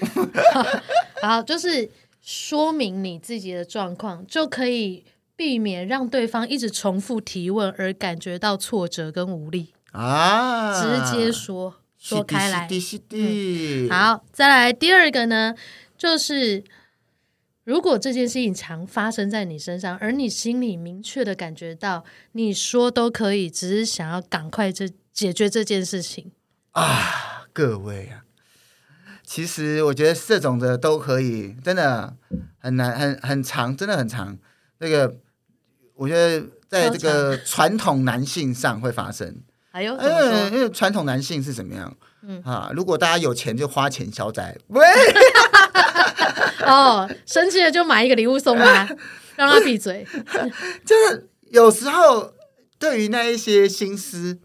S2: 好，就是说明你自己的状况，就可以避免让对方一直重复提问而感觉到挫折跟无力啊。直接说说开来。嗯，好，再来第二个呢，就是如果这件事情常发生在你身上，而你心里明确的感觉到你说都可以，只是想要赶快这。解决这件事情
S1: 啊，各位啊，其实我觉得这种的都可以，真的很难，很很长，真的很长。那个，我觉得在这个传统男性上会发生。
S2: 还有，
S1: 因为传统男性是怎么样？嗯啊，如果大家有钱就花钱消灾。喂，
S2: 哦，生气了就买一个礼物送他，让他闭嘴。
S1: 就是有时候对于那一些心思。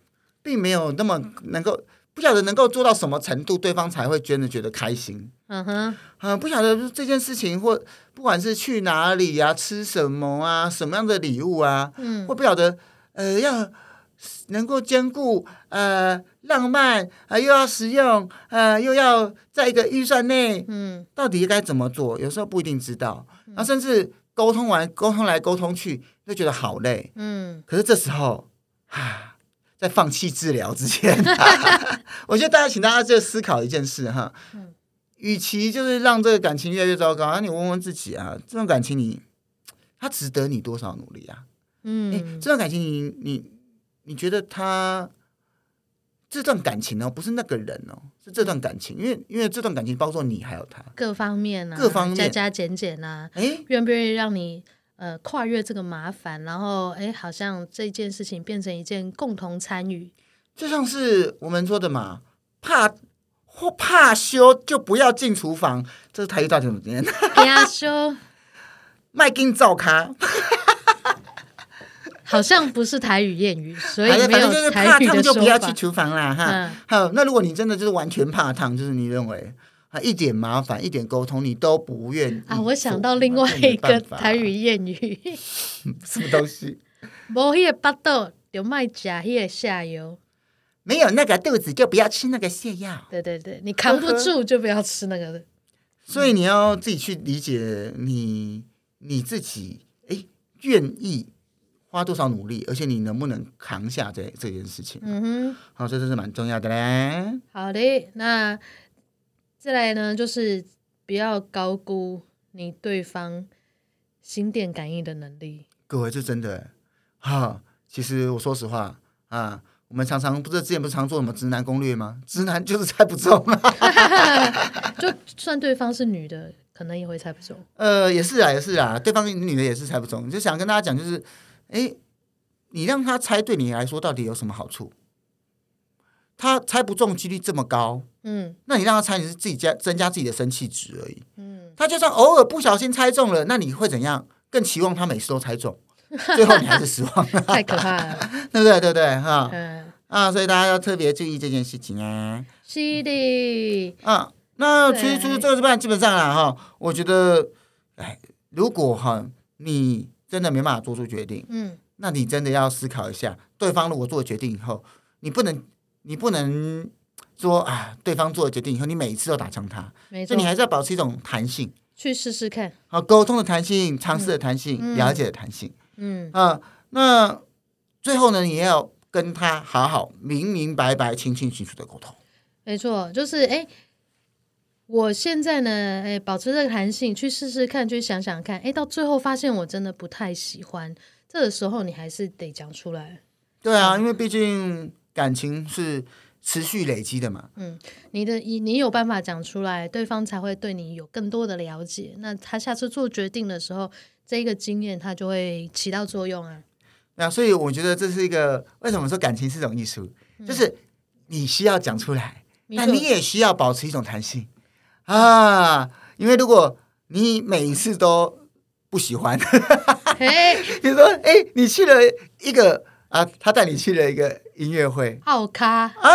S1: 并没有那么能够，不晓得能够做到什么程度，对方才会真的觉得开心。嗯哼，啊，不晓得这件事情或不管是去哪里呀、啊，吃什么啊，什么样的礼物啊，嗯，或不晓得呃要能够兼顾呃浪漫啊、呃，又要实用呃，又要在一个预算内，嗯，到底应该怎么做？有时候不一定知道，啊，甚至沟通完沟通来沟通去，就觉得好累。嗯，可是这时候啊。在放弃治疗之前，我觉得大家，请大家就思考一件事哈。嗯，与其就是让这个感情越来越糟糕，那你问问自己啊，这段感情你，他值得你多少努力啊？嗯，这段感情你你你觉得他这段感情哦，不是那个人哦，是这段感情，因为因为这段感情包括你还有他，
S2: 各方面啊，
S1: 各方面
S2: 加加减减啊，哎，愿不愿意让你呃跨越这个麻烦，然后哎，好像这件事情变成一件共同参与。
S1: 就像是我们说的嘛，怕或怕羞就不要进厨房，这是台语到底怎么念？
S2: 怕羞，
S1: 麦金照咖，
S2: 好像不是台语谚语，所以没有
S1: 反正就是怕烫就不要去厨房啦。哈。
S2: 嗯、
S1: 好，那如果你真的就是完全怕烫，就是你认为啊一点麻烦一点沟通你都不愿意
S2: 啊？我想到另外一个台语谚语，
S1: 什么东西？
S2: 无迄个巴肚就卖食迄个下游。
S1: 没有那个肚子就不要吃那个泻药。
S2: 对对对，你扛不住就不要吃那个。
S1: 所以你要自己去理解你你自己，哎，愿意花多少努力，而且你能不能扛下这这件事情。
S2: 嗯哼，
S1: 好，这这是蛮重要的嘞。
S2: 好的，那再来呢，就是不要高估你对方心电感应的能力。
S1: 各位，这真的哈，其实我说实话啊。我们常常不是之前不是常做什么直男攻略吗？直男就是猜不中啊，
S2: 就算对方是女的，可能也会猜不中。
S1: 呃，也是啊，也是啊，对方女的也是猜不中。就想跟大家讲，就是，哎，你让他猜，对你来说到底有什么好处？他猜不中几率这么高，嗯，那你让他猜，你是自己加增加自己的生气值而已，嗯。他就算偶尔不小心猜中了，那你会怎样？更期望他每次都猜中。最后你还是失望了，
S2: 太可怕了，
S1: 对不对？对不对？哈，嗯啊，所以大家要特别注意这件事情啊。
S2: 是的，
S1: 啊，那其实除了这个之外，基本上啊，哈，我觉得，哎，如果哈你真的没办法做出决定，嗯，那你真的要思考一下，对方如果做了决定以后，你不能，你不能说啊，对方做了决定以后，你每一次都打枪他，没错，所以你还是要保持一种弹性，
S2: 去试试看，
S1: 好，沟通的弹性，尝试的弹性，嗯、了解的弹性。
S2: 嗯
S1: 啊，那最后呢，你也要跟他好好明明白白、清清楚楚的沟通。
S2: 没错，就是哎，我现在呢，哎，保持这个弹性，去试试看，去想想看，哎，到最后发现我真的不太喜欢，这个时候你还是得讲出来。
S1: 对啊，因为毕竟感情是持续累积的嘛。
S2: 嗯，你的你你有办法讲出来，对方才会对你有更多的了解。那他下次做决定的时候。这个经验他就会起到作用啊。
S1: 那所以我觉得这是一个为什么说感情是一种艺术，嗯、就是你需要讲出来，那你也需要保持一种弹性啊。因为如果你每一次都不喜欢，
S2: 嘿
S1: 比如说哎，你去了一个啊，他带你去了一个音乐会，
S2: 好咖。
S1: 啊，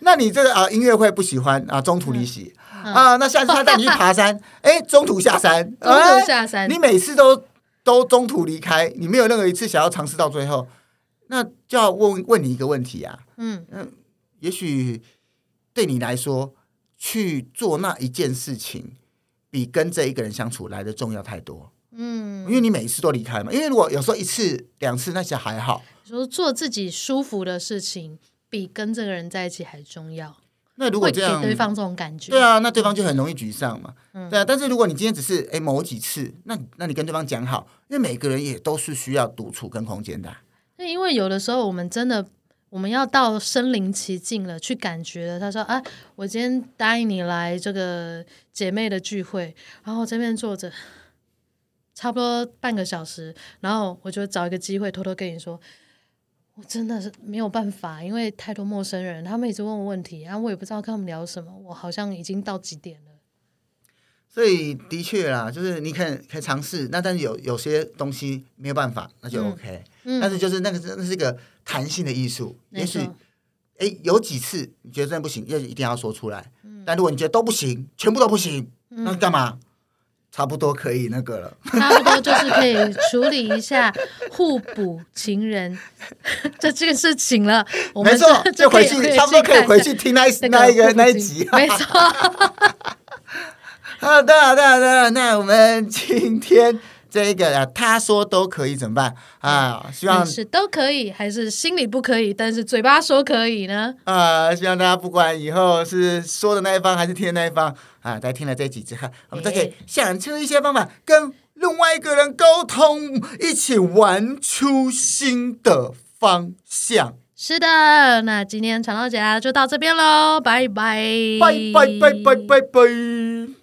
S1: 那你这个啊音乐会不喜欢啊，中途离席。嗯啊，那下次他带你去爬山，哎，中途下山，
S2: 中途下山，
S1: 你每次都都中途离开，你没有任何一次想要尝试到最后，那就要问问你一个问题啊，嗯。嗯，也许对你来说去做那一件事情，比跟这一个人相处来的重要太多，嗯，因为你每一次都离开嘛，因为如果有时候一次两次那些还好，
S2: 说做自己舒服的事情，比跟这个人在一起还重要。
S1: 那如果这样，
S2: 给对方这种感觉，
S1: 对啊，那对方就很容易沮丧嘛。嗯、对啊，但是如果你今天只是哎某几次，那那你跟对方讲好，因为每个人也都是需要独处跟空间的。
S2: 那因为有的时候我们真的我们要到身临其境了，去感觉了。他说啊，我今天答应你来这个姐妹的聚会，然后这边坐着差不多半个小时，然后我就找一个机会偷偷跟你说。我真的是没有办法，因为太多陌生人，他们一直问我问题，然后我也不知道跟他们聊什么。我好像已经到几点了，
S1: 所以的确啦，就是你可以可以尝试，那但是有有些东西没有办法，那就 OK。嗯，但是就是那个那是一个弹性的艺术，嗯，也许哎有几次你觉得真的不行，要一定要说出来。嗯，但如果你觉得都不行，全部都不行，那干嘛？差不多可以那个了，
S2: 差不多就是可以处理一下互补情人 这这个事情了。
S1: 没错，就回去差不多可以回去听那那一个那一集。
S2: 没错。
S1: 啊，对啊，对啊，对啊。那我们今天。这个啊，他说都可以怎么办啊？希望
S2: 是都可以，还是心里不可以，但是嘴巴说可以呢？
S1: 啊，希望大家不管以后是说的那一方还是听的那一方啊，在听了这几集后，我们都可以想出一些方法，跟另外一个人沟通，一起玩出新的方向。
S2: 是的，那今天长岛姐就到这边喽，拜拜，
S1: 拜拜拜拜拜拜。